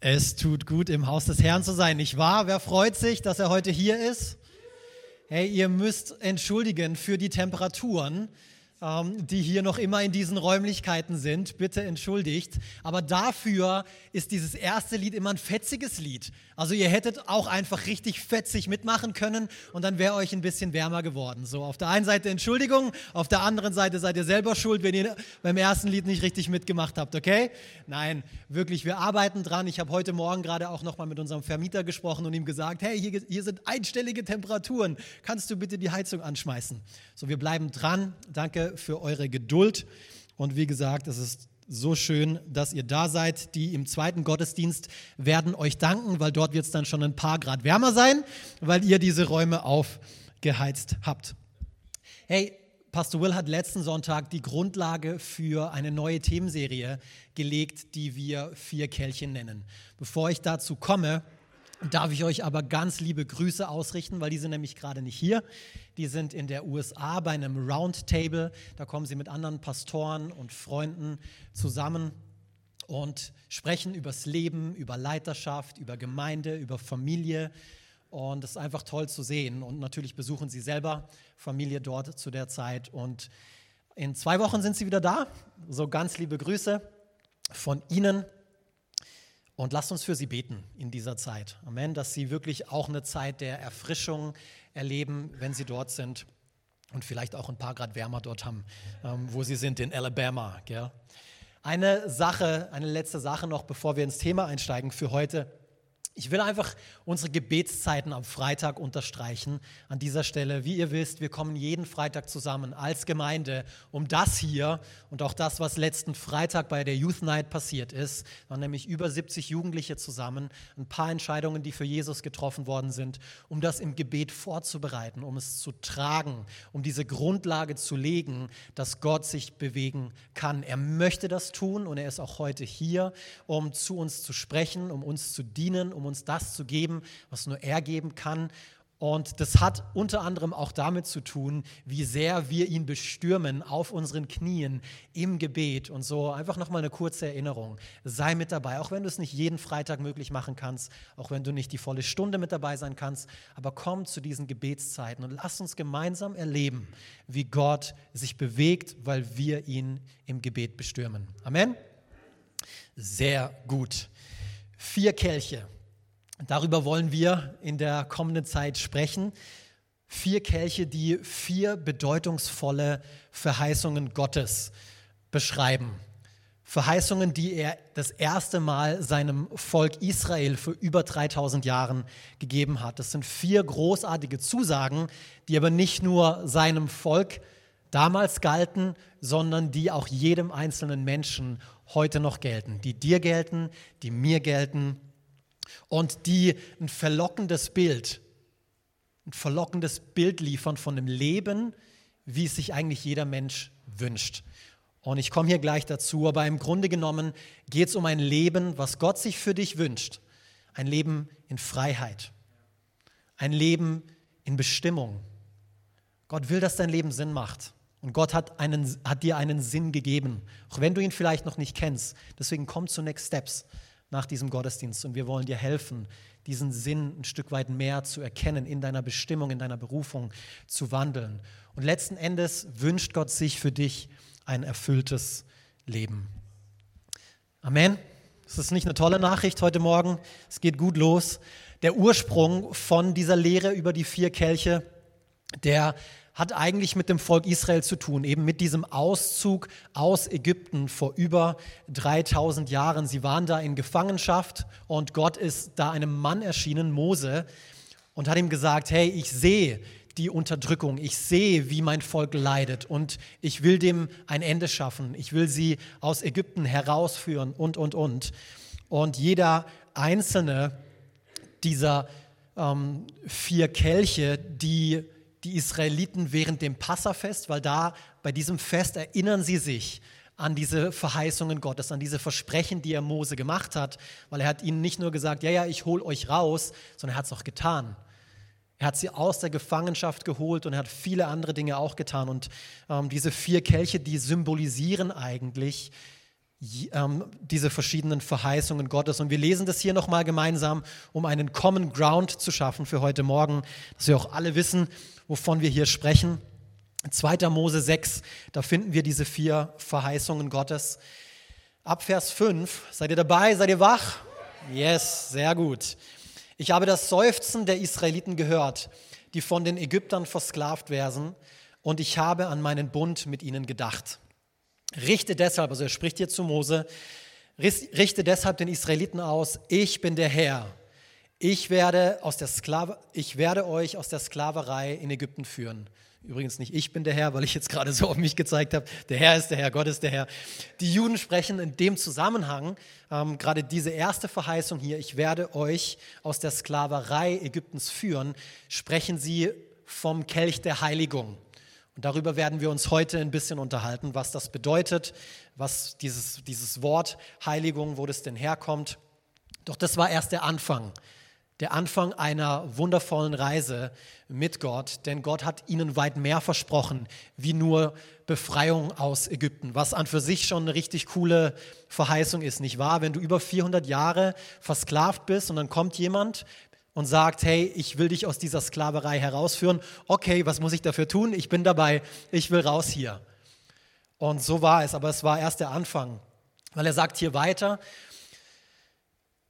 Es tut gut, im Haus des Herrn zu sein, nicht wahr? Wer freut sich, dass er heute hier ist? Hey, ihr müsst entschuldigen für die Temperaturen die hier noch immer in diesen Räumlichkeiten sind. Bitte entschuldigt. Aber dafür ist dieses erste Lied immer ein fetziges Lied. Also ihr hättet auch einfach richtig fetzig mitmachen können und dann wäre euch ein bisschen wärmer geworden. So, auf der einen Seite Entschuldigung, auf der anderen Seite seid ihr selber schuld, wenn ihr beim ersten Lied nicht richtig mitgemacht habt, okay? Nein, wirklich, wir arbeiten dran. Ich habe heute Morgen gerade auch nochmal mit unserem Vermieter gesprochen und ihm gesagt, hey, hier, hier sind einstellige Temperaturen. Kannst du bitte die Heizung anschmeißen? So, wir bleiben dran. Danke für eure Geduld. Und wie gesagt, es ist so schön, dass ihr da seid. Die im zweiten Gottesdienst werden euch danken, weil dort wird es dann schon ein paar Grad wärmer sein, weil ihr diese Räume aufgeheizt habt. Hey, Pastor Will hat letzten Sonntag die Grundlage für eine neue Themenserie gelegt, die wir Vier Kelche nennen. Bevor ich dazu komme, darf ich euch aber ganz liebe Grüße ausrichten, weil die sind nämlich gerade nicht hier. Die sind in der USA bei einem Roundtable. Da kommen sie mit anderen Pastoren und Freunden zusammen und sprechen übers Leben, über Leiterschaft, über Gemeinde, über Familie. Und es ist einfach toll zu sehen. Und natürlich besuchen sie selber Familie dort zu der Zeit. Und in zwei Wochen sind sie wieder da. So ganz liebe Grüße von Ihnen. Und lasst uns für sie beten in dieser Zeit. Amen, dass sie wirklich auch eine Zeit der Erfrischung, erleben, wenn sie dort sind und vielleicht auch ein paar Grad wärmer dort haben, ähm, wo sie sind, in Alabama. Gell? Eine Sache, eine letzte Sache noch, bevor wir ins Thema einsteigen für heute. Ich will einfach unsere Gebetszeiten am Freitag unterstreichen. An dieser Stelle, wie ihr wisst, wir kommen jeden Freitag zusammen als Gemeinde, um das hier und auch das, was letzten Freitag bei der Youth Night passiert ist, waren nämlich über 70 Jugendliche zusammen, ein paar Entscheidungen, die für Jesus getroffen worden sind, um das im Gebet vorzubereiten, um es zu tragen, um diese Grundlage zu legen, dass Gott sich bewegen kann. Er möchte das tun und er ist auch heute hier, um zu uns zu sprechen, um uns zu dienen, um uns das zu geben, was nur er geben kann. Und das hat unter anderem auch damit zu tun, wie sehr wir ihn bestürmen auf unseren Knien im Gebet. Und so einfach nochmal eine kurze Erinnerung. Sei mit dabei, auch wenn du es nicht jeden Freitag möglich machen kannst, auch wenn du nicht die volle Stunde mit dabei sein kannst. Aber komm zu diesen Gebetszeiten und lass uns gemeinsam erleben, wie Gott sich bewegt, weil wir ihn im Gebet bestürmen. Amen. Sehr gut. Vier Kelche. Darüber wollen wir in der kommenden Zeit sprechen. Vier Kelche, die vier bedeutungsvolle Verheißungen Gottes beschreiben. Verheißungen, die er das erste Mal seinem Volk Israel vor über 3000 Jahren gegeben hat. Das sind vier großartige Zusagen, die aber nicht nur seinem Volk damals galten, sondern die auch jedem einzelnen Menschen heute noch gelten, die dir gelten, die mir gelten und die ein verlockendes Bild, ein verlockendes Bild liefern von dem Leben, wie es sich eigentlich jeder Mensch wünscht. Und ich komme hier gleich dazu, aber im Grunde genommen geht es um ein Leben, was Gott sich für dich wünscht. Ein Leben in Freiheit. Ein Leben in Bestimmung. Gott will, dass dein Leben Sinn macht. Und Gott hat, einen, hat dir einen Sinn gegeben, auch wenn du ihn vielleicht noch nicht kennst. Deswegen komm zu Next Steps nach diesem Gottesdienst und wir wollen dir helfen, diesen Sinn ein Stück weit mehr zu erkennen, in deiner Bestimmung, in deiner Berufung zu wandeln. Und letzten Endes wünscht Gott sich für dich ein erfülltes Leben. Amen. Das ist nicht eine tolle Nachricht heute Morgen. Es geht gut los. Der Ursprung von dieser Lehre über die vier Kelche, der hat eigentlich mit dem Volk Israel zu tun, eben mit diesem Auszug aus Ägypten vor über 3000 Jahren. Sie waren da in Gefangenschaft und Gott ist da einem Mann erschienen, Mose, und hat ihm gesagt, hey, ich sehe die Unterdrückung, ich sehe, wie mein Volk leidet und ich will dem ein Ende schaffen, ich will sie aus Ägypten herausführen und, und, und. Und jeder einzelne dieser ähm, vier Kelche, die die Israeliten während dem Passafest, weil da bei diesem Fest erinnern sie sich an diese Verheißungen Gottes, an diese Versprechen, die er Mose gemacht hat, weil er hat ihnen nicht nur gesagt, ja, ja, ich hole euch raus, sondern er hat es auch getan. Er hat sie aus der Gefangenschaft geholt und er hat viele andere Dinge auch getan. Und ähm, diese vier Kelche, die symbolisieren eigentlich ähm, diese verschiedenen Verheißungen Gottes. Und wir lesen das hier nochmal gemeinsam, um einen Common Ground zu schaffen für heute Morgen, dass wir auch alle wissen, wovon wir hier sprechen. 2. Mose 6, da finden wir diese vier Verheißungen Gottes. Ab Vers 5, seid ihr dabei? Seid ihr wach? Yes, sehr gut. Ich habe das Seufzen der Israeliten gehört, die von den Ägyptern versklavt werden, und ich habe an meinen Bund mit ihnen gedacht. Richte deshalb, also er spricht hier zu Mose, richte deshalb den Israeliten aus, ich bin der Herr. Ich werde, aus der Sklave, ich werde euch aus der Sklaverei in Ägypten führen. Übrigens nicht ich bin der Herr, weil ich jetzt gerade so auf mich gezeigt habe. Der Herr ist der Herr, Gott ist der Herr. Die Juden sprechen in dem Zusammenhang ähm, gerade diese erste Verheißung hier, ich werde euch aus der Sklaverei Ägyptens führen, sprechen sie vom Kelch der Heiligung. Und darüber werden wir uns heute ein bisschen unterhalten, was das bedeutet, was dieses, dieses Wort Heiligung, wo das denn herkommt. Doch das war erst der Anfang, der Anfang einer wundervollen Reise mit Gott, denn Gott hat ihnen weit mehr versprochen, wie nur Befreiung aus Ägypten, was an für sich schon eine richtig coole Verheißung ist, nicht wahr? Wenn du über 400 Jahre versklavt bist und dann kommt jemand und sagt, hey, ich will dich aus dieser Sklaverei herausführen. Okay, was muss ich dafür tun? Ich bin dabei, ich will raus hier. Und so war es, aber es war erst der Anfang, weil er sagt hier weiter,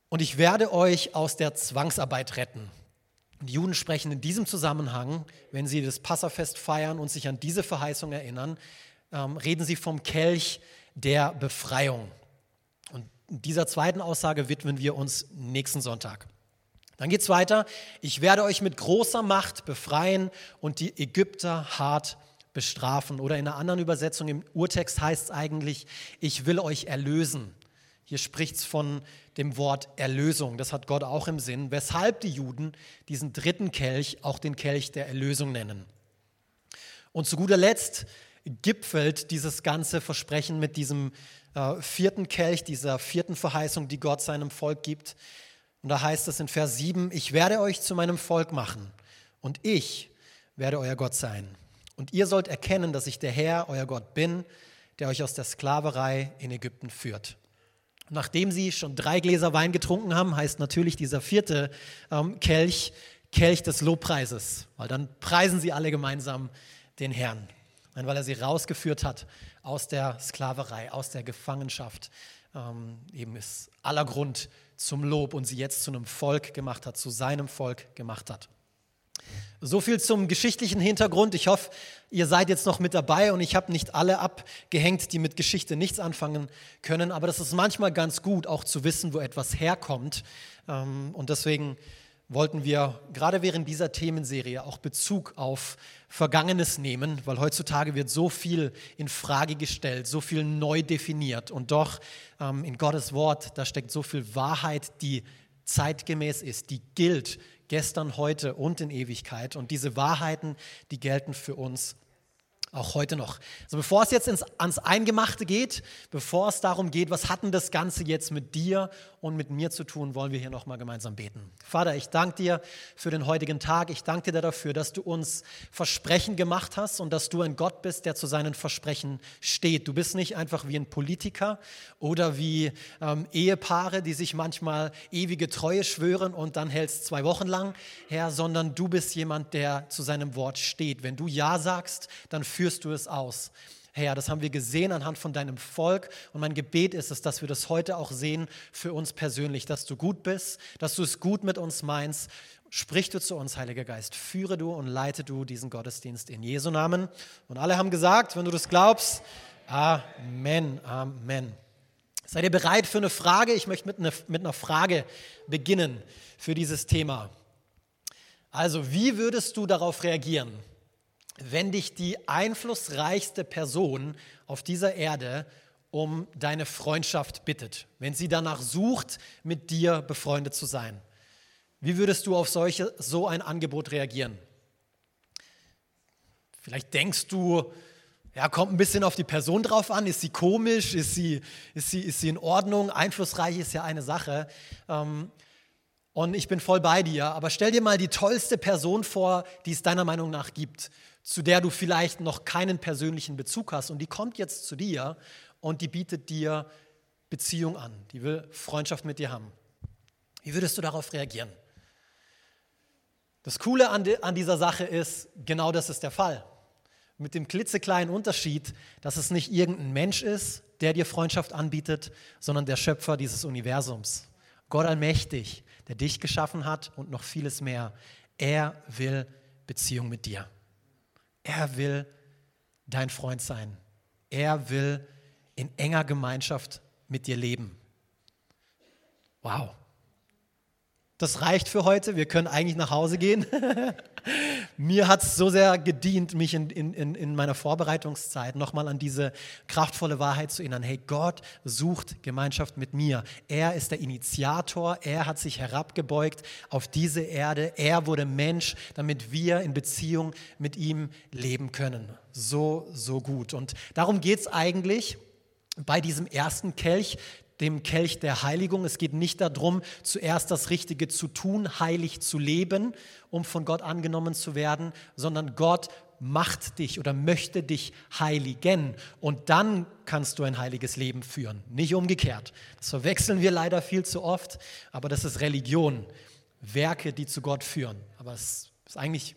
und ich werde euch aus der Zwangsarbeit retten. Die Juden sprechen in diesem Zusammenhang, wenn sie das Passafest feiern und sich an diese Verheißung erinnern, ähm, reden sie vom Kelch der Befreiung. Und dieser zweiten Aussage widmen wir uns nächsten Sonntag. Dann geht es weiter. Ich werde euch mit großer Macht befreien und die Ägypter hart bestrafen. Oder in einer anderen Übersetzung im Urtext heißt es eigentlich, ich will euch erlösen. Hier spricht es von dem Wort Erlösung. Das hat Gott auch im Sinn, weshalb die Juden diesen dritten Kelch auch den Kelch der Erlösung nennen. Und zu guter Letzt gipfelt dieses ganze Versprechen mit diesem äh, vierten Kelch, dieser vierten Verheißung, die Gott seinem Volk gibt. Und da heißt es in Vers 7, ich werde euch zu meinem Volk machen und ich werde euer Gott sein. Und ihr sollt erkennen, dass ich der Herr, euer Gott bin, der euch aus der Sklaverei in Ägypten führt. Nachdem sie schon drei Gläser Wein getrunken haben, heißt natürlich dieser vierte ähm, Kelch Kelch des Lobpreises, weil dann preisen sie alle gemeinsam den Herrn, weil er sie rausgeführt hat aus der Sklaverei, aus der Gefangenschaft. Ähm, eben ist aller Grund zum Lob und sie jetzt zu einem Volk gemacht hat, zu seinem Volk gemacht hat. So viel zum geschichtlichen Hintergrund. Ich hoffe, ihr seid jetzt noch mit dabei und ich habe nicht alle abgehängt, die mit Geschichte nichts anfangen können. Aber das ist manchmal ganz gut, auch zu wissen, wo etwas herkommt. Ähm, und deswegen wollten wir gerade während dieser Themenserie auch Bezug auf Vergangenes nehmen, weil heutzutage wird so viel in Frage gestellt, so viel neu definiert und doch ähm, in Gottes Wort, da steckt so viel Wahrheit, die zeitgemäß ist, die gilt gestern, heute und in Ewigkeit. Und diese Wahrheiten, die gelten für uns auch heute noch. Also bevor es jetzt ins, ans Eingemachte geht, bevor es darum geht, was hat denn das Ganze jetzt mit dir und mit mir zu tun, wollen wir hier nochmal gemeinsam beten. Vater, ich danke dir für den heutigen Tag. Ich danke dir dafür, dass du uns Versprechen gemacht hast und dass du ein Gott bist, der zu seinen Versprechen steht. Du bist nicht einfach wie ein Politiker oder wie ähm, Ehepaare, die sich manchmal ewige Treue schwören und dann hältst zwei Wochen lang, Herr, sondern du bist jemand, der zu seinem Wort steht. Wenn du Ja sagst, dann führst führst du es aus. Herr, das haben wir gesehen anhand von deinem Volk. Und mein Gebet ist es, dass wir das heute auch sehen für uns persönlich, dass du gut bist, dass du es gut mit uns meinst. Sprich du zu uns, Heiliger Geist. Führe du und leite du diesen Gottesdienst in Jesu Namen. Und alle haben gesagt, wenn du das glaubst, Amen, Amen. Seid ihr bereit für eine Frage? Ich möchte mit, eine, mit einer Frage beginnen für dieses Thema. Also, wie würdest du darauf reagieren? Wenn dich die einflussreichste Person auf dieser Erde um deine Freundschaft bittet, wenn sie danach sucht, mit dir befreundet zu sein. Wie würdest du auf solche, so ein Angebot reagieren? Vielleicht denkst du, ja, kommt ein bisschen auf die Person drauf an. Ist sie komisch? Ist sie, ist sie, ist sie in Ordnung? Einflussreich ist ja eine Sache. Ähm, und ich bin voll bei dir. Aber stell dir mal die tollste Person vor, die es deiner Meinung nach gibt zu der du vielleicht noch keinen persönlichen Bezug hast und die kommt jetzt zu dir und die bietet dir Beziehung an, die will Freundschaft mit dir haben. Wie würdest du darauf reagieren? Das Coole an, an dieser Sache ist, genau das ist der Fall. Mit dem klitzekleinen Unterschied, dass es nicht irgendein Mensch ist, der dir Freundschaft anbietet, sondern der Schöpfer dieses Universums. Gott allmächtig, der dich geschaffen hat und noch vieles mehr. Er will Beziehung mit dir. Er will dein Freund sein. Er will in enger Gemeinschaft mit dir leben. Wow. Das reicht für heute. Wir können eigentlich nach Hause gehen. Mir hat es so sehr gedient, mich in, in, in meiner Vorbereitungszeit nochmal an diese kraftvolle Wahrheit zu erinnern. Hey, Gott sucht Gemeinschaft mit mir. Er ist der Initiator. Er hat sich herabgebeugt auf diese Erde. Er wurde Mensch, damit wir in Beziehung mit ihm leben können. So, so gut. Und darum geht es eigentlich bei diesem ersten Kelch, dem Kelch der Heiligung. Es geht nicht darum, zuerst das Richtige zu tun, heilig zu leben, um von Gott angenommen zu werden, sondern Gott macht dich oder möchte dich heiligen und dann kannst du ein heiliges Leben führen, nicht umgekehrt. Das verwechseln wir leider viel zu oft, aber das ist Religion, Werke, die zu Gott führen. Aber es ist eigentlich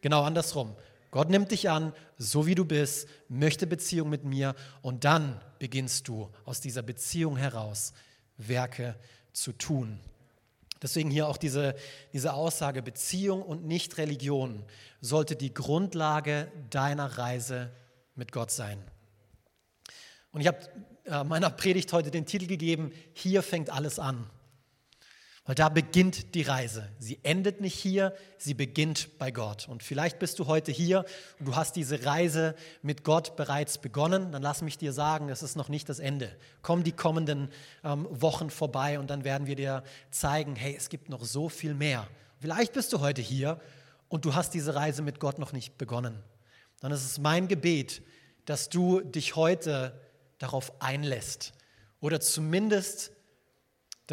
genau andersrum. Gott nimmt dich an, so wie du bist, möchte Beziehung mit mir und dann beginnst du aus dieser Beziehung heraus Werke zu tun. Deswegen hier auch diese, diese Aussage, Beziehung und nicht Religion sollte die Grundlage deiner Reise mit Gott sein. Und ich habe äh, meiner Predigt heute den Titel gegeben, hier fängt alles an. Weil da beginnt die Reise. Sie endet nicht hier, sie beginnt bei Gott. Und vielleicht bist du heute hier und du hast diese Reise mit Gott bereits begonnen. Dann lass mich dir sagen, das ist noch nicht das Ende. Komm die kommenden ähm, Wochen vorbei und dann werden wir dir zeigen, hey, es gibt noch so viel mehr. Vielleicht bist du heute hier und du hast diese Reise mit Gott noch nicht begonnen. Dann ist es mein Gebet, dass du dich heute darauf einlässt oder zumindest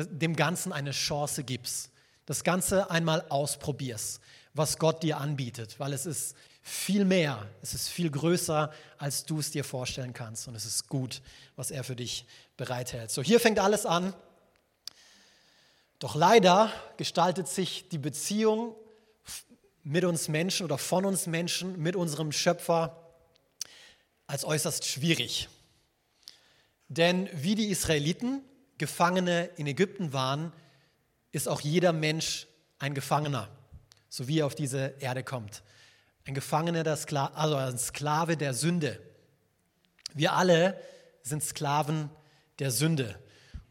dem Ganzen eine Chance gibst, das Ganze einmal ausprobierst, was Gott dir anbietet, weil es ist viel mehr, es ist viel größer, als du es dir vorstellen kannst und es ist gut, was er für dich bereithält. So, hier fängt alles an. Doch leider gestaltet sich die Beziehung mit uns Menschen oder von uns Menschen, mit unserem Schöpfer als äußerst schwierig. Denn wie die Israeliten Gefangene in Ägypten waren, ist auch jeder Mensch ein Gefangener, so wie er auf diese Erde kommt. Ein Gefangener, der Skla also ein Sklave der Sünde. Wir alle sind Sklaven der Sünde.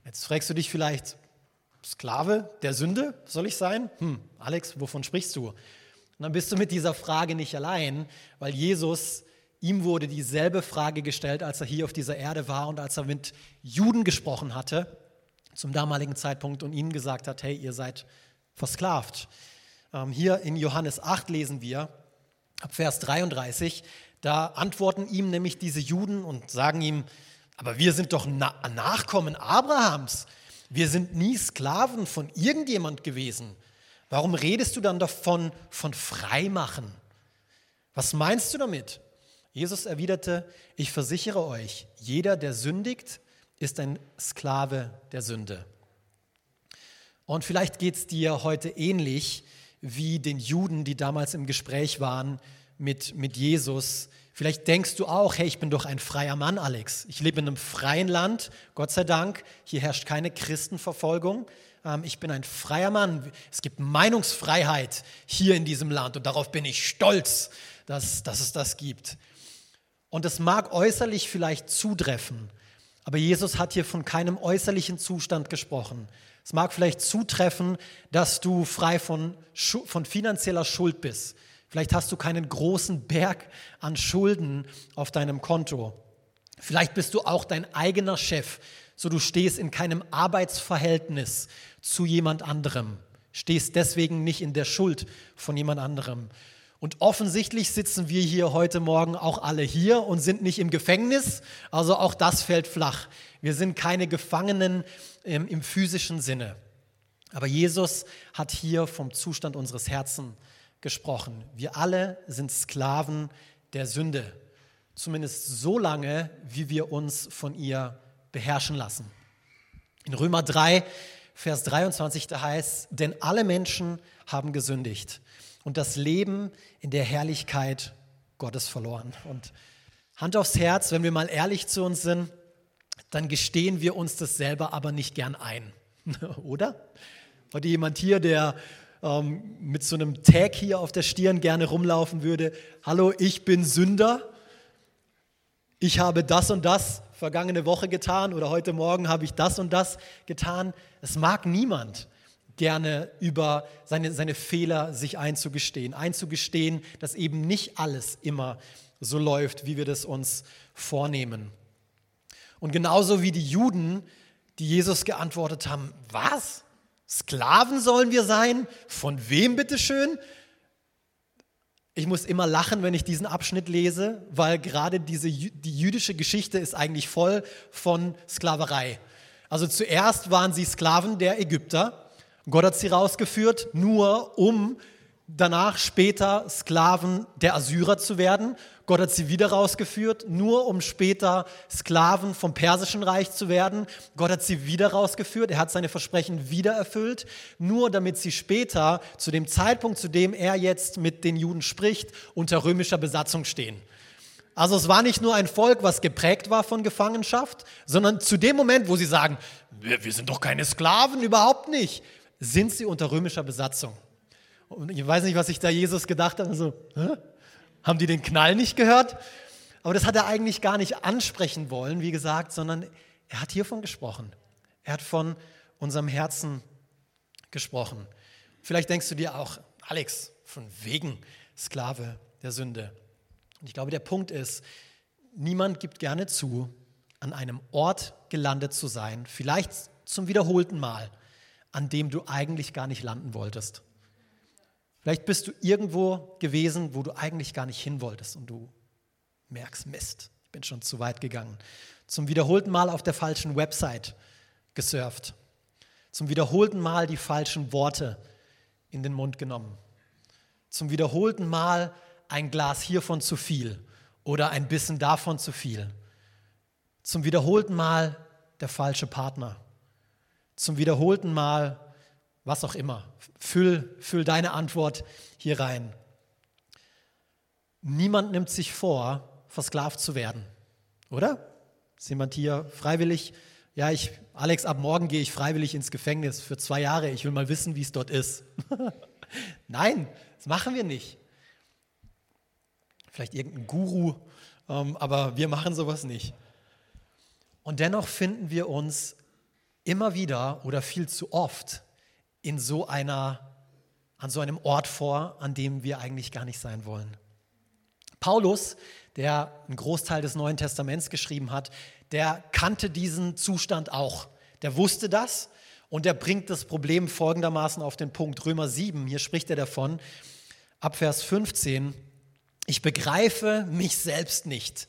Jetzt fragst du dich vielleicht, Sklave der Sünde soll ich sein? Hm, Alex, wovon sprichst du? Und dann bist du mit dieser Frage nicht allein, weil Jesus Ihm wurde dieselbe Frage gestellt, als er hier auf dieser Erde war und als er mit Juden gesprochen hatte zum damaligen Zeitpunkt und ihnen gesagt hat, hey, ihr seid versklavt. Ähm, hier in Johannes 8 lesen wir, ab Vers 33, da antworten ihm nämlich diese Juden und sagen ihm, aber wir sind doch Na Nachkommen Abrahams. Wir sind nie Sklaven von irgendjemand gewesen. Warum redest du dann davon, von Freimachen? Was meinst du damit? Jesus erwiderte, ich versichere euch, jeder, der sündigt, ist ein Sklave der Sünde. Und vielleicht geht es dir heute ähnlich wie den Juden, die damals im Gespräch waren mit, mit Jesus. Vielleicht denkst du auch, hey, ich bin doch ein freier Mann, Alex. Ich lebe in einem freien Land, Gott sei Dank. Hier herrscht keine Christenverfolgung. Ähm, ich bin ein freier Mann. Es gibt Meinungsfreiheit hier in diesem Land und darauf bin ich stolz, dass, dass es das gibt. Und es mag äußerlich vielleicht zutreffen, aber Jesus hat hier von keinem äußerlichen Zustand gesprochen. Es mag vielleicht zutreffen, dass du frei von, von finanzieller Schuld bist. Vielleicht hast du keinen großen Berg an Schulden auf deinem Konto. Vielleicht bist du auch dein eigener Chef, so du stehst in keinem Arbeitsverhältnis zu jemand anderem, stehst deswegen nicht in der Schuld von jemand anderem. Und offensichtlich sitzen wir hier heute Morgen auch alle hier und sind nicht im Gefängnis. Also auch das fällt flach. Wir sind keine Gefangenen im, im physischen Sinne. Aber Jesus hat hier vom Zustand unseres Herzens gesprochen. Wir alle sind Sklaven der Sünde. Zumindest so lange, wie wir uns von ihr beherrschen lassen. In Römer 3, Vers 23, da heißt, denn alle Menschen haben gesündigt und das Leben in der Herrlichkeit Gottes verloren. Und Hand aufs Herz, wenn wir mal ehrlich zu uns sind, dann gestehen wir uns das selber aber nicht gern ein. Oder? Heute jemand hier, der ähm, mit so einem Tag hier auf der Stirn gerne rumlaufen würde. Hallo, ich bin Sünder. Ich habe das und das vergangene Woche getan oder heute Morgen habe ich das und das getan. Es mag niemand gerne über seine, seine Fehler sich einzugestehen. Einzugestehen, dass eben nicht alles immer so läuft, wie wir das uns vornehmen. Und genauso wie die Juden, die Jesus geantwortet haben, was? Sklaven sollen wir sein? Von wem bitteschön? Ich muss immer lachen, wenn ich diesen Abschnitt lese, weil gerade diese, die jüdische Geschichte ist eigentlich voll von Sklaverei. Also zuerst waren sie Sklaven der Ägypter. Gott hat sie rausgeführt, nur um danach später Sklaven der Assyrer zu werden. Gott hat sie wieder rausgeführt, nur um später Sklaven vom Persischen Reich zu werden. Gott hat sie wieder rausgeführt, er hat seine Versprechen wieder erfüllt, nur damit sie später, zu dem Zeitpunkt, zu dem er jetzt mit den Juden spricht, unter römischer Besatzung stehen. Also es war nicht nur ein Volk, was geprägt war von Gefangenschaft, sondern zu dem Moment, wo sie sagen, wir, wir sind doch keine Sklaven, überhaupt nicht, sind sie unter römischer Besatzung. Und ich weiß nicht, was sich da Jesus gedacht hat. So, Hä? haben die den Knall nicht gehört? Aber das hat er eigentlich gar nicht ansprechen wollen, wie gesagt, sondern er hat hiervon gesprochen. Er hat von unserem Herzen gesprochen. Vielleicht denkst du dir auch, Alex, von wegen Sklave der Sünde. Und ich glaube, der Punkt ist, niemand gibt gerne zu, an einem Ort gelandet zu sein, vielleicht zum wiederholten Mal, an dem du eigentlich gar nicht landen wolltest. Vielleicht bist du irgendwo gewesen, wo du eigentlich gar nicht hin wolltest und du merkst, Mist, ich bin schon zu weit gegangen. Zum wiederholten Mal auf der falschen Website gesurft. Zum wiederholten Mal die falschen Worte in den Mund genommen. Zum wiederholten Mal ein Glas hiervon zu viel oder ein bisschen davon zu viel. Zum wiederholten Mal der falsche Partner. Zum wiederholten Mal was auch immer. Füll, füll deine Antwort hier rein. Niemand nimmt sich vor, versklavt zu werden, oder? Ist jemand hier freiwillig? Ja, ich, Alex, ab morgen gehe ich freiwillig ins Gefängnis für zwei Jahre. Ich will mal wissen, wie es dort ist. Nein, das machen wir nicht. Vielleicht irgendein Guru, ähm, aber wir machen sowas nicht. Und dennoch finden wir uns immer wieder oder viel zu oft in so einer, an so einem Ort vor, an dem wir eigentlich gar nicht sein wollen. Paulus, der einen Großteil des Neuen Testaments geschrieben hat, der kannte diesen Zustand auch. Der wusste das und er bringt das Problem folgendermaßen auf den Punkt. Römer 7, hier spricht er davon, ab Vers 15, ich begreife mich selbst nicht,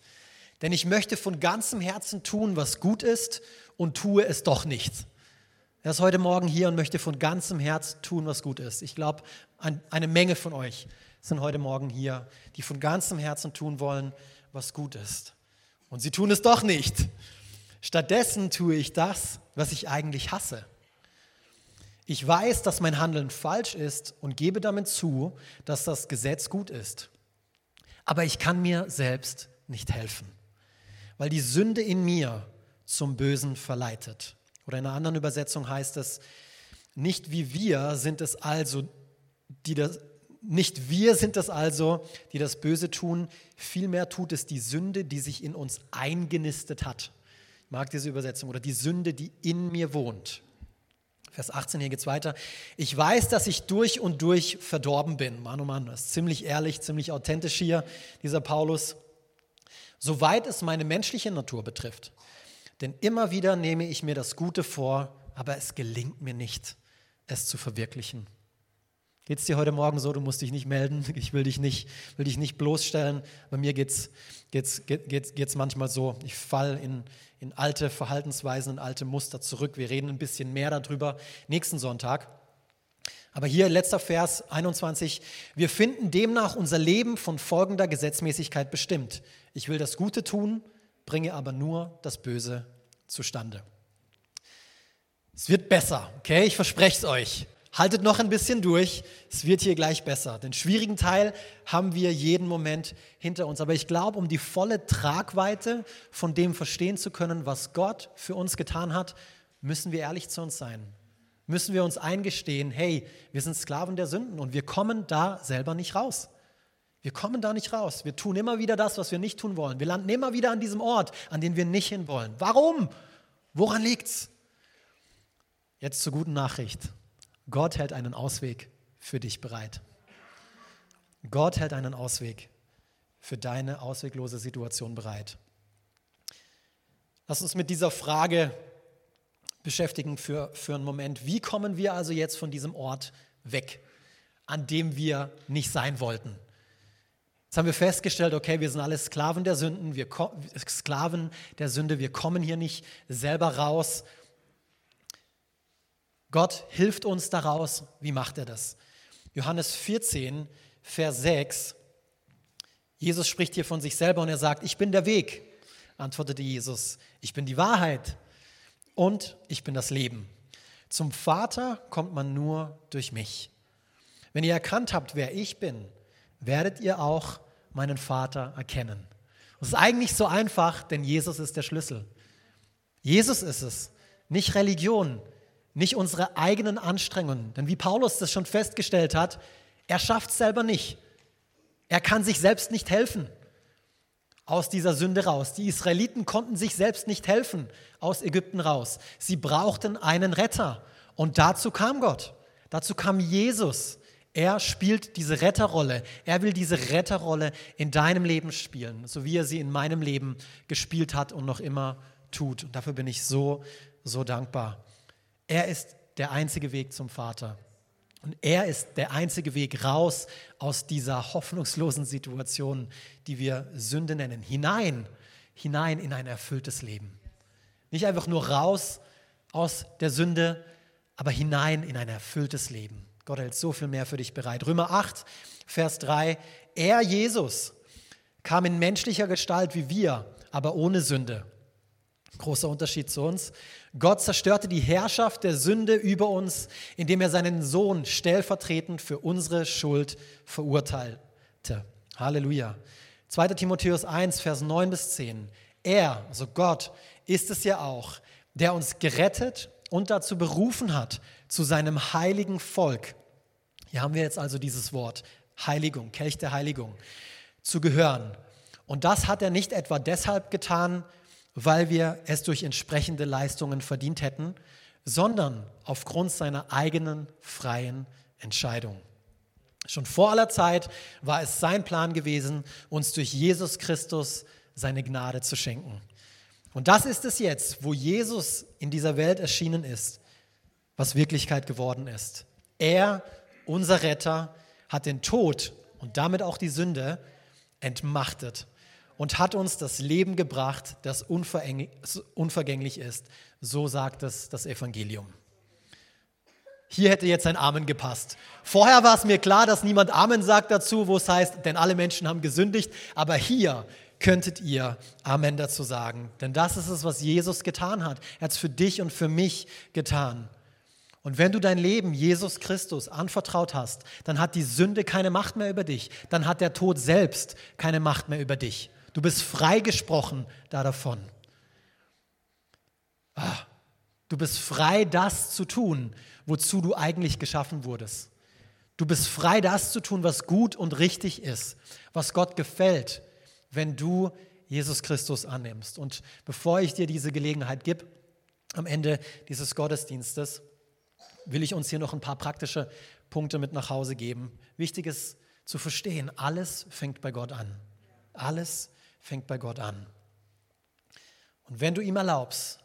denn ich möchte von ganzem Herzen tun, was gut ist und tue es doch nicht. Er ist heute Morgen hier und möchte von ganzem Herz tun, was gut ist. Ich glaube, eine Menge von euch sind heute Morgen hier, die von ganzem Herzen tun wollen, was gut ist. Und sie tun es doch nicht. Stattdessen tue ich das, was ich eigentlich hasse. Ich weiß, dass mein Handeln falsch ist und gebe damit zu, dass das Gesetz gut ist. Aber ich kann mir selbst nicht helfen, weil die Sünde in mir zum Bösen verleitet. Oder in einer anderen Übersetzung heißt es, nicht wie wir sind es also, die das, nicht wir sind es also, die das Böse tun, vielmehr tut es die Sünde, die sich in uns eingenistet hat. Ich mag diese Übersetzung. Oder die Sünde, die in mir wohnt. Vers 18, hier geht es weiter. Ich weiß, dass ich durch und durch verdorben bin. Mann, oh Mann, das ist ziemlich ehrlich, ziemlich authentisch hier, dieser Paulus. Soweit es meine menschliche Natur betrifft. Denn immer wieder nehme ich mir das Gute vor, aber es gelingt mir nicht, es zu verwirklichen. Geht es dir heute Morgen so, du musst dich nicht melden, ich will dich nicht, will dich nicht bloßstellen. Bei mir geht es geht's, geht's, geht's manchmal so, ich falle in, in alte Verhaltensweisen, in alte Muster zurück. Wir reden ein bisschen mehr darüber nächsten Sonntag. Aber hier letzter Vers 21, wir finden demnach unser Leben von folgender Gesetzmäßigkeit bestimmt. Ich will das Gute tun, bringe aber nur das Böse zustande. Es wird besser, okay? Ich verspreche es euch. Haltet noch ein bisschen durch, es wird hier gleich besser. Den schwierigen Teil haben wir jeden Moment hinter uns. Aber ich glaube, um die volle Tragweite von dem verstehen zu können, was Gott für uns getan hat, müssen wir ehrlich zu uns sein. Müssen wir uns eingestehen, hey, wir sind Sklaven der Sünden und wir kommen da selber nicht raus. Wir kommen da nicht raus. Wir tun immer wieder das, was wir nicht tun wollen. Wir landen immer wieder an diesem Ort, an den wir nicht hinwollen. Warum? Woran liegt's? Jetzt zur guten Nachricht. Gott hält einen Ausweg für dich bereit. Gott hält einen Ausweg für deine ausweglose Situation bereit. Lass uns mit dieser Frage beschäftigen für, für einen Moment. Wie kommen wir also jetzt von diesem Ort weg, an dem wir nicht sein wollten? Jetzt haben wir festgestellt, okay, wir sind alle Sklaven der Sünden, wir Sklaven der Sünde, wir kommen hier nicht selber raus Gott hilft uns daraus. Wie macht er das? Johannes 14, Vers 6. Jesus spricht hier von sich selber und er sagt, ich bin der Weg, antwortete Jesus. Ich bin die Wahrheit und ich bin das Leben. Zum Vater kommt man nur durch mich. Wenn ihr erkannt habt, wer ich bin, werdet ihr auch meinen Vater erkennen. Das ist eigentlich so einfach, denn Jesus ist der Schlüssel. Jesus ist es, nicht Religion, nicht unsere eigenen Anstrengungen. Denn wie Paulus das schon festgestellt hat, er schafft es selber nicht. Er kann sich selbst nicht helfen aus dieser Sünde raus. Die Israeliten konnten sich selbst nicht helfen aus Ägypten raus. Sie brauchten einen Retter. Und dazu kam Gott. Dazu kam Jesus. Er spielt diese Retterrolle. Er will diese Retterrolle in deinem Leben spielen, so wie er sie in meinem Leben gespielt hat und noch immer tut. Und dafür bin ich so, so dankbar. Er ist der einzige Weg zum Vater. Und er ist der einzige Weg raus aus dieser hoffnungslosen Situation, die wir Sünde nennen, hinein, hinein in ein erfülltes Leben. Nicht einfach nur raus aus der Sünde, aber hinein in ein erfülltes Leben. Gott hält so viel mehr für dich bereit. Römer 8, Vers 3. Er, Jesus, kam in menschlicher Gestalt wie wir, aber ohne Sünde. Großer Unterschied zu uns. Gott zerstörte die Herrschaft der Sünde über uns, indem er seinen Sohn stellvertretend für unsere Schuld verurteilte. Halleluja. 2. Timotheus 1, Vers 9 bis 10. Er, also Gott, ist es ja auch, der uns gerettet und dazu berufen hat, zu seinem heiligen Volk. Hier haben wir jetzt also dieses Wort, Heiligung, Kelch der Heiligung, zu gehören. Und das hat er nicht etwa deshalb getan, weil wir es durch entsprechende Leistungen verdient hätten, sondern aufgrund seiner eigenen freien Entscheidung. Schon vor aller Zeit war es sein Plan gewesen, uns durch Jesus Christus seine Gnade zu schenken. Und das ist es jetzt, wo Jesus in dieser Welt erschienen ist, was Wirklichkeit geworden ist. Er, unser Retter, hat den Tod und damit auch die Sünde entmachtet und hat uns das Leben gebracht, das unvergänglich ist. So sagt es das Evangelium. Hier hätte jetzt ein Amen gepasst. Vorher war es mir klar, dass niemand Amen sagt dazu, wo es heißt, denn alle Menschen haben gesündigt. Aber hier könntet ihr Amen dazu sagen. Denn das ist es, was Jesus getan hat. Er hat es für dich und für mich getan. Und wenn du dein Leben Jesus Christus anvertraut hast, dann hat die Sünde keine Macht mehr über dich. Dann hat der Tod selbst keine Macht mehr über dich. Du bist freigesprochen da davon. Ah, du bist frei, das zu tun, wozu du eigentlich geschaffen wurdest. Du bist frei, das zu tun, was gut und richtig ist, was Gott gefällt, wenn du Jesus Christus annimmst. Und bevor ich dir diese Gelegenheit gebe, am Ende dieses Gottesdienstes, will ich uns hier noch ein paar praktische Punkte mit nach Hause geben. Wichtig ist zu verstehen, alles fängt bei Gott an. Alles fängt bei Gott an. Und wenn du ihm erlaubst,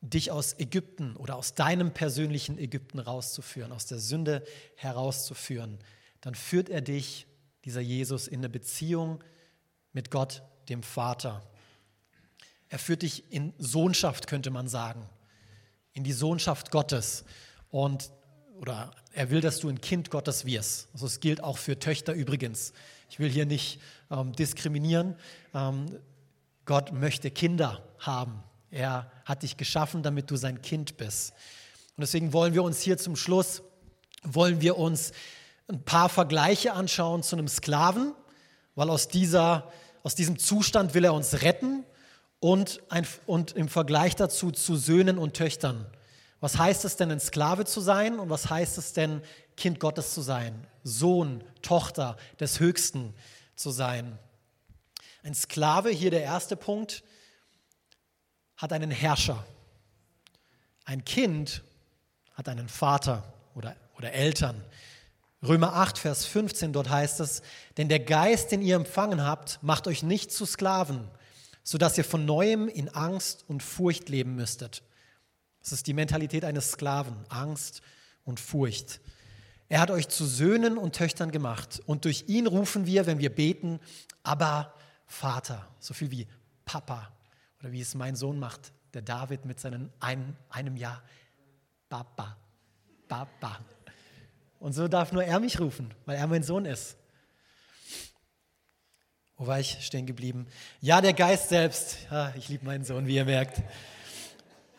dich aus Ägypten oder aus deinem persönlichen Ägypten rauszuführen, aus der Sünde herauszuführen, dann führt er dich, dieser Jesus, in eine Beziehung mit Gott, dem Vater. Er führt dich in Sohnschaft, könnte man sagen, in die Sohnschaft Gottes. Und oder er will, dass du ein Kind Gottes wirst. Also es gilt auch für Töchter übrigens. Ich will hier nicht ähm, diskriminieren. Ähm, Gott möchte Kinder haben. Er hat dich geschaffen, damit du sein Kind bist. Und deswegen wollen wir uns hier zum Schluss, wollen wir uns ein paar Vergleiche anschauen zu einem Sklaven, weil aus, dieser, aus diesem Zustand will er uns retten und, ein, und im Vergleich dazu zu Söhnen und Töchtern. Was heißt es denn, ein Sklave zu sein und was heißt es denn, Kind Gottes zu sein, Sohn, Tochter des Höchsten zu sein? Ein Sklave, hier der erste Punkt, hat einen Herrscher. Ein Kind hat einen Vater oder, oder Eltern. Römer 8, Vers 15, dort heißt es, denn der Geist, den ihr empfangen habt, macht euch nicht zu Sklaven, sodass ihr von neuem in Angst und Furcht leben müsstet. Das ist die Mentalität eines Sklaven, Angst und Furcht. Er hat euch zu Söhnen und Töchtern gemacht und durch ihn rufen wir, wenn wir beten, aber Vater, so viel wie Papa oder wie es mein Sohn macht, der David mit seinem ein, einem Jahr, Papa, Papa. Und so darf nur er mich rufen, weil er mein Sohn ist. Wo war ich stehen geblieben? Ja, der Geist selbst. Ja, ich liebe meinen Sohn, wie ihr merkt.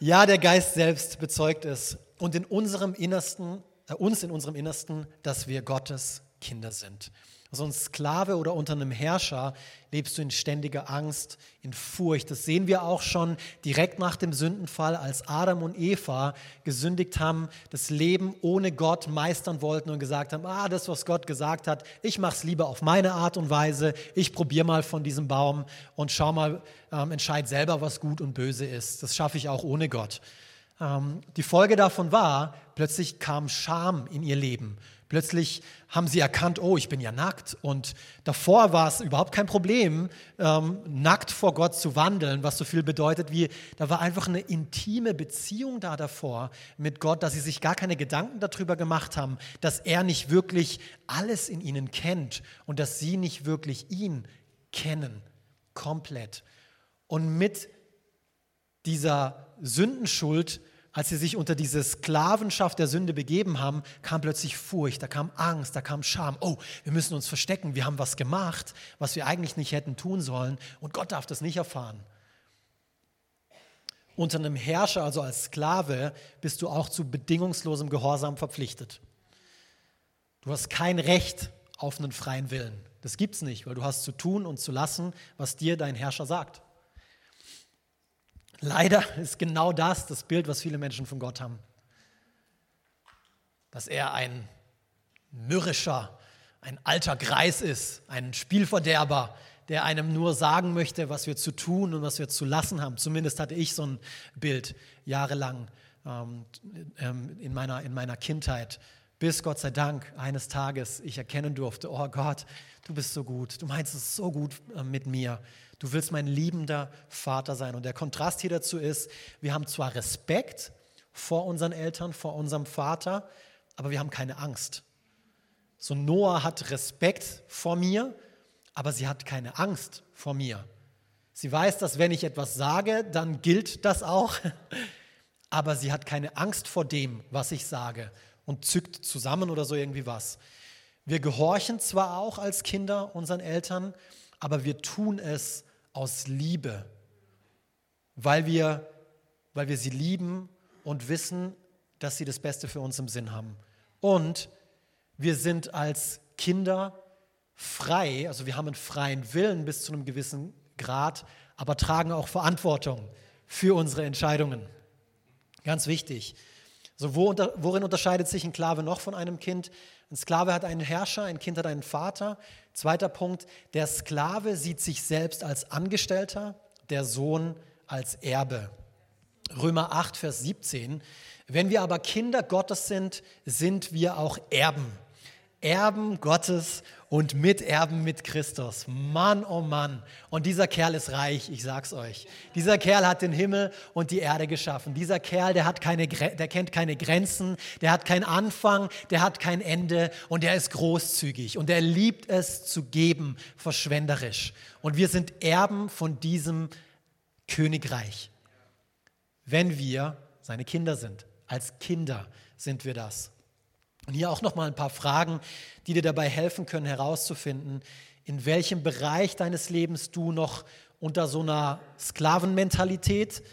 Ja, der Geist selbst bezeugt es und in unserem Innersten, äh, uns in unserem Innersten, dass wir Gottes Kinder sind. Also ein Sklave oder unter einem Herrscher lebst du in ständiger Angst, in Furcht. Das sehen wir auch schon direkt nach dem Sündenfall, als Adam und Eva gesündigt haben, das Leben ohne Gott meistern wollten und gesagt haben, ah, das, was Gott gesagt hat, ich mache es lieber auf meine Art und Weise, ich probiere mal von diesem Baum und schau mal, ähm, entscheid selber, was gut und böse ist. Das schaffe ich auch ohne Gott. Ähm, die Folge davon war, plötzlich kam Scham in ihr Leben. Plötzlich haben sie erkannt, oh, ich bin ja nackt. Und davor war es überhaupt kein Problem, ähm, nackt vor Gott zu wandeln, was so viel bedeutet wie, da war einfach eine intime Beziehung da davor mit Gott, dass sie sich gar keine Gedanken darüber gemacht haben, dass er nicht wirklich alles in ihnen kennt und dass sie nicht wirklich ihn kennen, komplett. Und mit dieser Sündenschuld als sie sich unter diese Sklavenschaft der Sünde begeben haben, kam plötzlich Furcht, da kam Angst, da kam Scham. Oh, wir müssen uns verstecken, wir haben was gemacht, was wir eigentlich nicht hätten tun sollen und Gott darf das nicht erfahren. Unter einem Herrscher, also als Sklave, bist du auch zu bedingungslosem Gehorsam verpflichtet. Du hast kein Recht auf einen freien Willen. Das gibt es nicht, weil du hast zu tun und zu lassen, was dir dein Herrscher sagt. Leider ist genau das das Bild, was viele Menschen von Gott haben. Dass er ein mürrischer, ein alter Greis ist, ein Spielverderber, der einem nur sagen möchte, was wir zu tun und was wir zu lassen haben. Zumindest hatte ich so ein Bild jahrelang ähm, ähm in, meiner, in meiner Kindheit, bis Gott sei Dank eines Tages ich erkennen durfte, oh Gott, du bist so gut, du meinst es so gut äh, mit mir. Du willst mein liebender Vater sein. Und der Kontrast hier dazu ist, wir haben zwar Respekt vor unseren Eltern, vor unserem Vater, aber wir haben keine Angst. So Noah hat Respekt vor mir, aber sie hat keine Angst vor mir. Sie weiß, dass wenn ich etwas sage, dann gilt das auch, aber sie hat keine Angst vor dem, was ich sage und zückt zusammen oder so irgendwie was. Wir gehorchen zwar auch als Kinder unseren Eltern, aber wir tun es aus Liebe, weil wir, weil wir sie lieben und wissen, dass sie das Beste für uns im Sinn haben. Und wir sind als Kinder frei, also wir haben einen freien Willen bis zu einem gewissen Grad, aber tragen auch Verantwortung für unsere Entscheidungen. Ganz wichtig. So, unter, worin unterscheidet sich ein Sklave noch von einem Kind? Ein Sklave hat einen Herrscher, ein Kind hat einen Vater. Zweiter Punkt, der Sklave sieht sich selbst als Angestellter, der Sohn als Erbe. Römer 8, Vers 17. Wenn wir aber Kinder Gottes sind, sind wir auch Erben Erben Gottes und Miterben mit Christus. Mann, oh Mann. Und dieser Kerl ist reich, ich sag's euch. Dieser Kerl hat den Himmel und die Erde geschaffen. Dieser Kerl, der, hat keine, der kennt keine Grenzen, der hat keinen Anfang, der hat kein Ende und der ist großzügig und er liebt es zu geben, verschwenderisch. Und wir sind Erben von diesem Königreich, wenn wir seine Kinder sind. Als Kinder sind wir das. Und hier auch noch mal ein paar Fragen, die dir dabei helfen können herauszufinden, in welchem Bereich deines Lebens du noch unter so einer Sklavenmentalität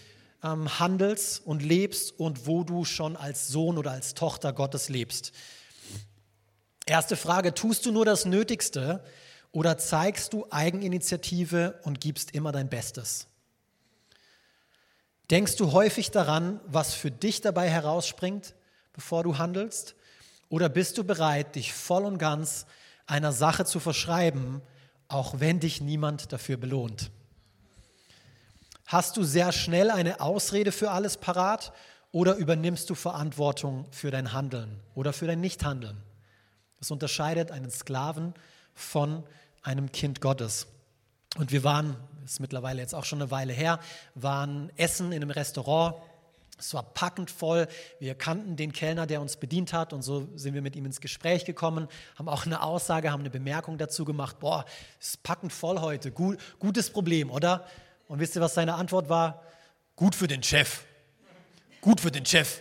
ähm, handelst und lebst und wo du schon als Sohn oder als Tochter Gottes lebst. Erste Frage, tust du nur das Nötigste oder zeigst du Eigeninitiative und gibst immer dein Bestes? Denkst du häufig daran, was für dich dabei herausspringt, bevor du handelst? Oder bist du bereit, dich voll und ganz einer Sache zu verschreiben, auch wenn dich niemand dafür belohnt? Hast du sehr schnell eine Ausrede für alles parat oder übernimmst du Verantwortung für dein Handeln oder für dein Nichthandeln? Das unterscheidet einen Sklaven von einem Kind Gottes. Und wir waren, ist mittlerweile jetzt auch schon eine Weile her, waren essen in einem Restaurant. Es war packend voll. Wir kannten den Kellner, der uns bedient hat, und so sind wir mit ihm ins Gespräch gekommen, haben auch eine Aussage, haben eine Bemerkung dazu gemacht. Boah, es ist packend voll heute. Gut, gutes Problem, oder? Und wisst ihr, was seine Antwort war? Gut für den Chef. Gut für den Chef.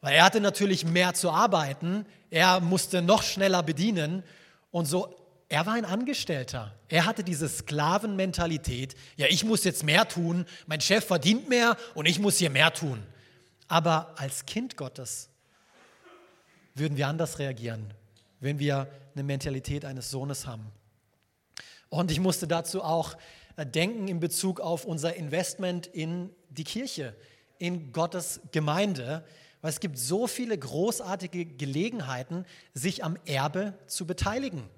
Weil er hatte natürlich mehr zu arbeiten. Er musste noch schneller bedienen. Und so, er war ein Angestellter. Er hatte diese Sklavenmentalität. Ja, ich muss jetzt mehr tun. Mein Chef verdient mehr und ich muss hier mehr tun. Aber als Kind Gottes würden wir anders reagieren, wenn wir eine Mentalität eines Sohnes haben. Und ich musste dazu auch äh, denken in Bezug auf unser Investment in die Kirche, in Gottes Gemeinde, weil es gibt so viele großartige Gelegenheiten, sich am Erbe zu beteiligen.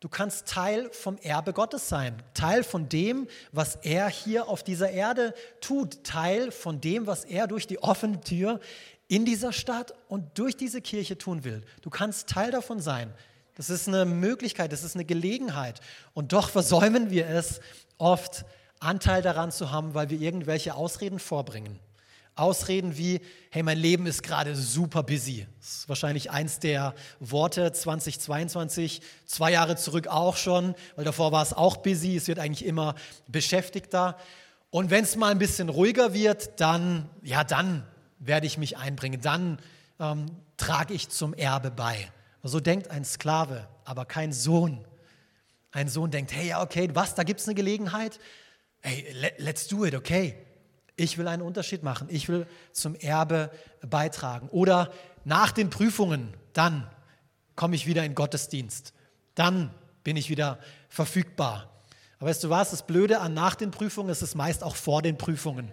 Du kannst Teil vom Erbe Gottes sein, Teil von dem, was er hier auf dieser Erde tut, Teil von dem, was er durch die offene Tür in dieser Stadt und durch diese Kirche tun will. Du kannst Teil davon sein. Das ist eine Möglichkeit, das ist eine Gelegenheit. Und doch versäumen wir es oft, Anteil daran zu haben, weil wir irgendwelche Ausreden vorbringen. Ausreden wie, hey, mein Leben ist gerade super busy. Das ist wahrscheinlich eins der Worte 2022, zwei Jahre zurück auch schon, weil davor war es auch busy, es wird eigentlich immer beschäftigter. Und wenn es mal ein bisschen ruhiger wird, dann, ja, dann werde ich mich einbringen, dann ähm, trage ich zum Erbe bei. So denkt ein Sklave, aber kein Sohn. Ein Sohn denkt, hey, ja, okay, was, da gibt es eine Gelegenheit? Hey, let's do it, okay. Ich will einen Unterschied machen. Ich will zum Erbe beitragen. Oder nach den Prüfungen, dann komme ich wieder in Gottesdienst. Dann bin ich wieder verfügbar. Aber weißt du was, das Blöde an nach den Prüfungen ist es meist auch vor den Prüfungen.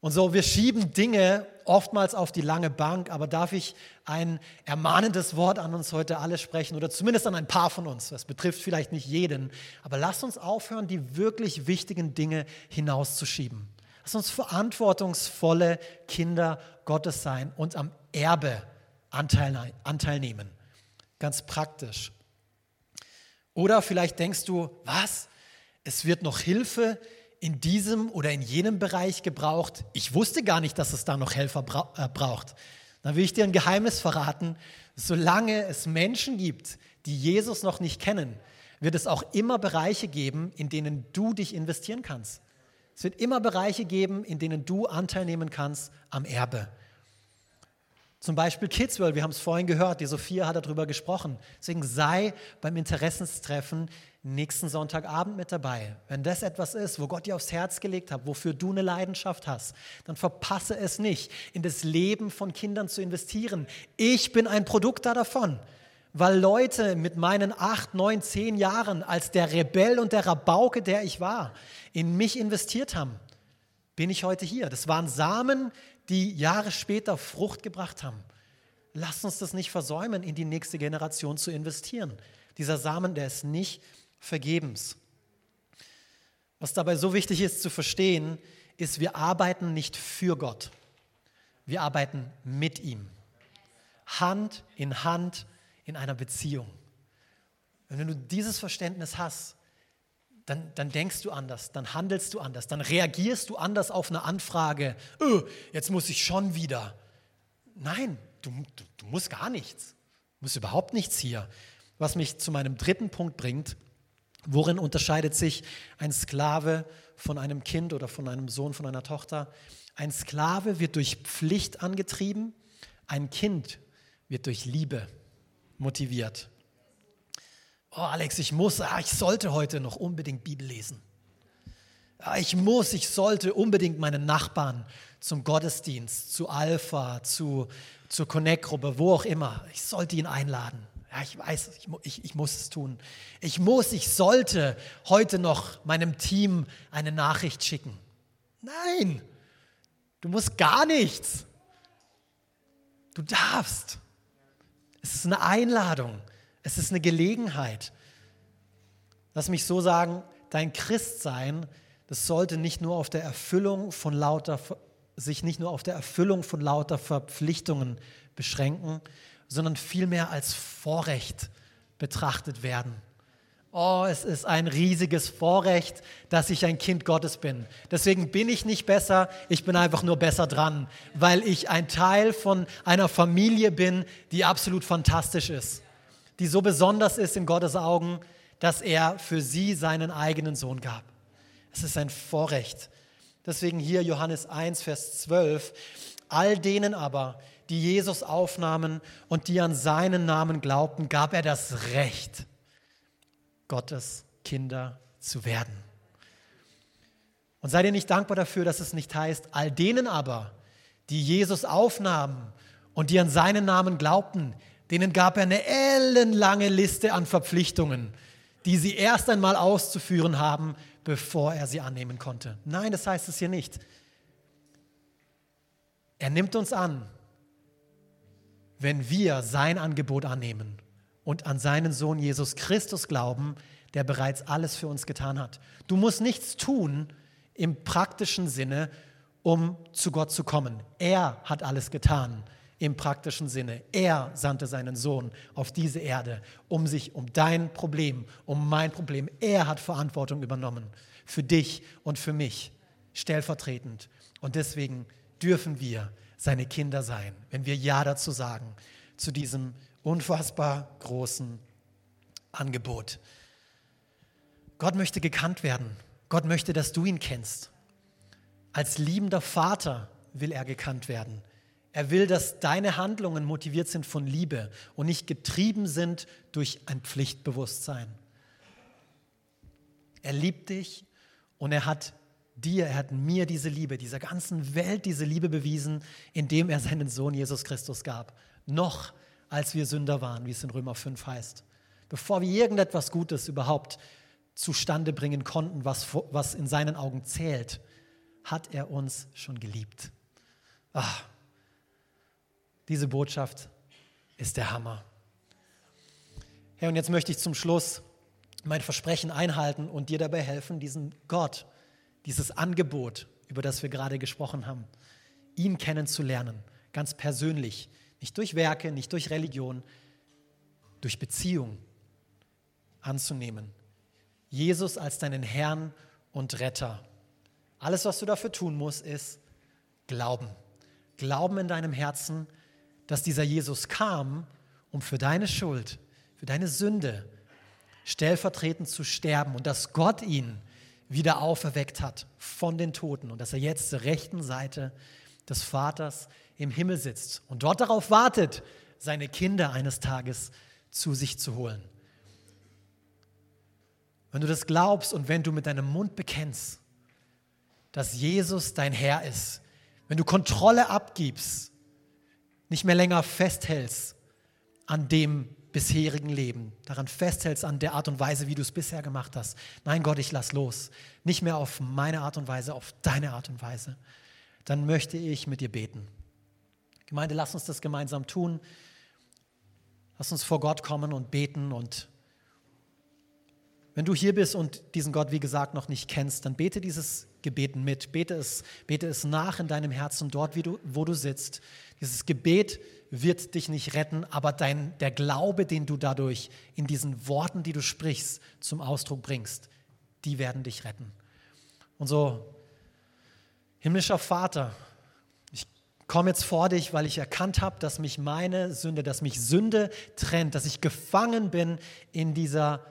Und so, wir schieben Dinge oftmals auf die lange Bank, aber darf ich ein ermahnendes Wort an uns heute alle sprechen oder zumindest an ein paar von uns. Das betrifft vielleicht nicht jeden, aber lasst uns aufhören, die wirklich wichtigen Dinge hinauszuschieben. Lass uns verantwortungsvolle Kinder Gottes sein und am Erbe Anteil, Anteil nehmen. Ganz praktisch. Oder vielleicht denkst du, was? Es wird noch Hilfe in diesem oder in jenem Bereich gebraucht. Ich wusste gar nicht, dass es da noch Helfer bra äh, braucht. Dann will ich dir ein Geheimnis verraten. Solange es Menschen gibt, die Jesus noch nicht kennen, wird es auch immer Bereiche geben, in denen du dich investieren kannst. Es wird immer Bereiche geben, in denen du Anteil nehmen kannst am Erbe. Zum Beispiel Kidsworld, wir haben es vorhin gehört, die Sophia hat darüber gesprochen. Deswegen sei beim Interessenstreffen nächsten Sonntagabend mit dabei. Wenn das etwas ist, wo Gott dir aufs Herz gelegt hat, wofür du eine Leidenschaft hast, dann verpasse es nicht, in das Leben von Kindern zu investieren. Ich bin ein Produkt davon, weil Leute mit meinen acht, neun, zehn Jahren als der Rebell und der Rabauke, der ich war, in mich investiert haben, bin ich heute hier. Das waren Samen, die Jahre später Frucht gebracht haben. Lasst uns das nicht versäumen, in die nächste Generation zu investieren. Dieser Samen, der ist nicht vergebens. Was dabei so wichtig ist zu verstehen, ist, wir arbeiten nicht für Gott. Wir arbeiten mit ihm. Hand in Hand in einer Beziehung. Und wenn du dieses Verständnis hast, dann, dann, denkst du anders, dann handelst du anders, dann reagierst du anders auf eine Anfrage. Oh, jetzt muss ich schon wieder. Nein, du, du, du musst gar nichts. Du musst überhaupt nichts hier. Was mich zu meinem dritten Punkt bringt, Worin unterscheidet sich ein Sklave von einem Kind oder von einem Sohn, von einer Tochter? Ein Sklave wird durch Pflicht angetrieben, ein Kind wird durch Liebe motiviert. Oh Alex, ich muss, ah, ich sollte heute noch unbedingt Bibel lesen. Ich muss, ich sollte unbedingt meinen Nachbarn zum Gottesdienst, zu Alpha, zu, zur Connect-Gruppe, wo auch immer. Ich sollte ihn einladen. Ja, ich weiß, ich, ich, ich muss es tun. Ich muss, ich sollte heute noch meinem Team eine Nachricht schicken. Nein, du musst gar nichts. Du darfst. Es ist eine Einladung. Es ist eine Gelegenheit. Lass mich so sagen, dein Christsein, das sollte nicht nur auf der Erfüllung von lauter sich nicht nur auf der Erfüllung von lauter Verpflichtungen beschränken, sondern vielmehr als Vorrecht betrachtet werden. Oh, es ist ein riesiges Vorrecht, dass ich ein Kind Gottes bin. Deswegen bin ich nicht besser, ich bin einfach nur besser dran, weil ich ein Teil von einer Familie bin, die absolut fantastisch ist, die so besonders ist in Gottes Augen, dass er für sie seinen eigenen Sohn gab. Es ist ein Vorrecht. Deswegen hier Johannes 1, Vers 12. All denen aber, die Jesus aufnahmen und die an seinen Namen glaubten, gab er das Recht, Gottes Kinder zu werden. Und seid ihr nicht dankbar dafür, dass es nicht heißt, all denen aber, die Jesus aufnahmen und die an seinen Namen glaubten, denen gab er eine ellenlange Liste an Verpflichtungen, die sie erst einmal auszuführen haben, bevor er sie annehmen konnte. Nein, das heißt es hier nicht. Er nimmt uns an, wenn wir sein Angebot annehmen und an seinen Sohn Jesus Christus glauben, der bereits alles für uns getan hat. Du musst nichts tun im praktischen Sinne, um zu Gott zu kommen. Er hat alles getan im praktischen Sinne. Er sandte seinen Sohn auf diese Erde, um sich um dein Problem, um mein Problem. Er hat Verantwortung übernommen für dich und für mich, stellvertretend. Und deswegen dürfen wir seine Kinder sein, wenn wir Ja dazu sagen, zu diesem unfassbar großen Angebot. Gott möchte gekannt werden. Gott möchte, dass du ihn kennst. Als liebender Vater will er gekannt werden. Er will, dass deine Handlungen motiviert sind von Liebe und nicht getrieben sind durch ein Pflichtbewusstsein. Er liebt dich und er hat dir, er hat mir diese Liebe, dieser ganzen Welt diese Liebe bewiesen, indem er seinen Sohn Jesus Christus gab. Noch als wir Sünder waren, wie es in Römer 5 heißt. Bevor wir irgendetwas Gutes überhaupt zustande bringen konnten, was, was in seinen Augen zählt, hat er uns schon geliebt. Ach, diese Botschaft ist der Hammer. Herr, und jetzt möchte ich zum Schluss mein Versprechen einhalten und dir dabei helfen, diesen Gott, dieses Angebot, über das wir gerade gesprochen haben, ihn kennenzulernen, ganz persönlich, nicht durch Werke, nicht durch Religion, durch Beziehung anzunehmen. Jesus als deinen Herrn und Retter. Alles, was du dafür tun musst, ist Glauben. Glauben in deinem Herzen, dass dieser Jesus kam, um für deine Schuld, für deine Sünde stellvertretend zu sterben und dass Gott ihn wieder auferweckt hat von den Toten und dass er jetzt zur rechten Seite des Vaters im Himmel sitzt und dort darauf wartet, seine Kinder eines Tages zu sich zu holen. Wenn du das glaubst und wenn du mit deinem Mund bekennst, dass Jesus dein Herr ist, wenn du Kontrolle abgibst nicht mehr länger festhältst an dem bisherigen Leben, daran festhältst an der Art und Weise, wie du es bisher gemacht hast. Nein, Gott, ich lass los. Nicht mehr auf meine Art und Weise, auf deine Art und Weise. Dann möchte ich mit dir beten. Gemeinde, lass uns das gemeinsam tun. Lass uns vor Gott kommen und beten. Und wenn du hier bist und diesen Gott, wie gesagt, noch nicht kennst, dann bete dieses Gebet mit. Bete es, bete es nach in deinem Herzen, dort, du, wo du sitzt. Dieses Gebet wird dich nicht retten, aber dein, der Glaube, den du dadurch in diesen Worten, die du sprichst, zum Ausdruck bringst, die werden dich retten. Und so, himmlischer Vater, ich komme jetzt vor dich, weil ich erkannt habe, dass mich meine Sünde, dass mich Sünde trennt, dass ich gefangen bin in dieser,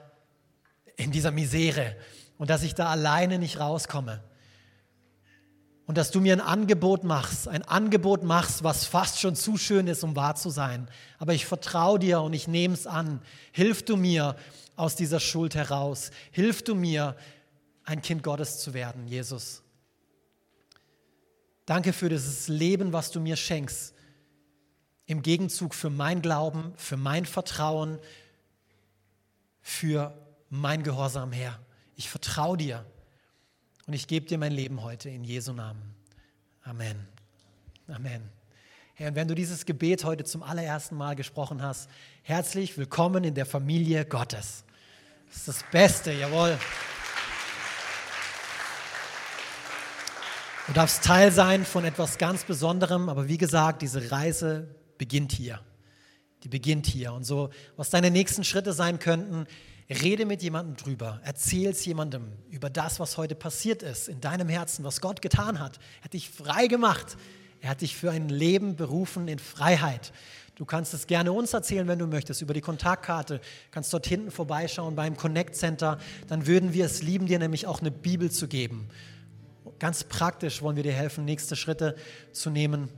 in dieser Misere und dass ich da alleine nicht rauskomme und dass du mir ein Angebot machst, ein Angebot machst, was fast schon zu schön ist, um wahr zu sein. Aber ich vertraue dir und ich nehme es an. Hilf du mir aus dieser Schuld heraus. Hilf du mir, ein Kind Gottes zu werden, Jesus. Danke für dieses Leben, was du mir schenkst. Im Gegenzug für mein Glauben, für mein Vertrauen, für mein Gehorsam, Herr. Ich vertraue dir und ich gebe dir mein Leben heute in Jesu Namen. Amen. Amen. Herr, und wenn du dieses Gebet heute zum allerersten Mal gesprochen hast, herzlich willkommen in der Familie Gottes. Das ist das Beste, jawohl. Du darfst Teil sein von etwas ganz Besonderem, aber wie gesagt, diese Reise beginnt hier. Die beginnt hier. Und so, was deine nächsten Schritte sein könnten, rede mit jemandem drüber, erzähl es jemandem über das, was heute passiert ist in deinem Herzen, was Gott getan hat. Er hat dich frei gemacht. Er hat dich für ein Leben berufen in Freiheit. Du kannst es gerne uns erzählen, wenn du möchtest, über die Kontaktkarte. Du kannst dort hinten vorbeischauen beim Connect Center. Dann würden wir es lieben, dir nämlich auch eine Bibel zu geben. Ganz praktisch wollen wir dir helfen, nächste Schritte zu nehmen.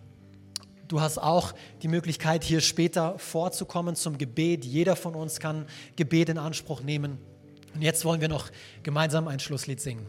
Du hast auch die Möglichkeit, hier später vorzukommen zum Gebet. Jeder von uns kann Gebet in Anspruch nehmen. Und jetzt wollen wir noch gemeinsam ein Schlusslied singen.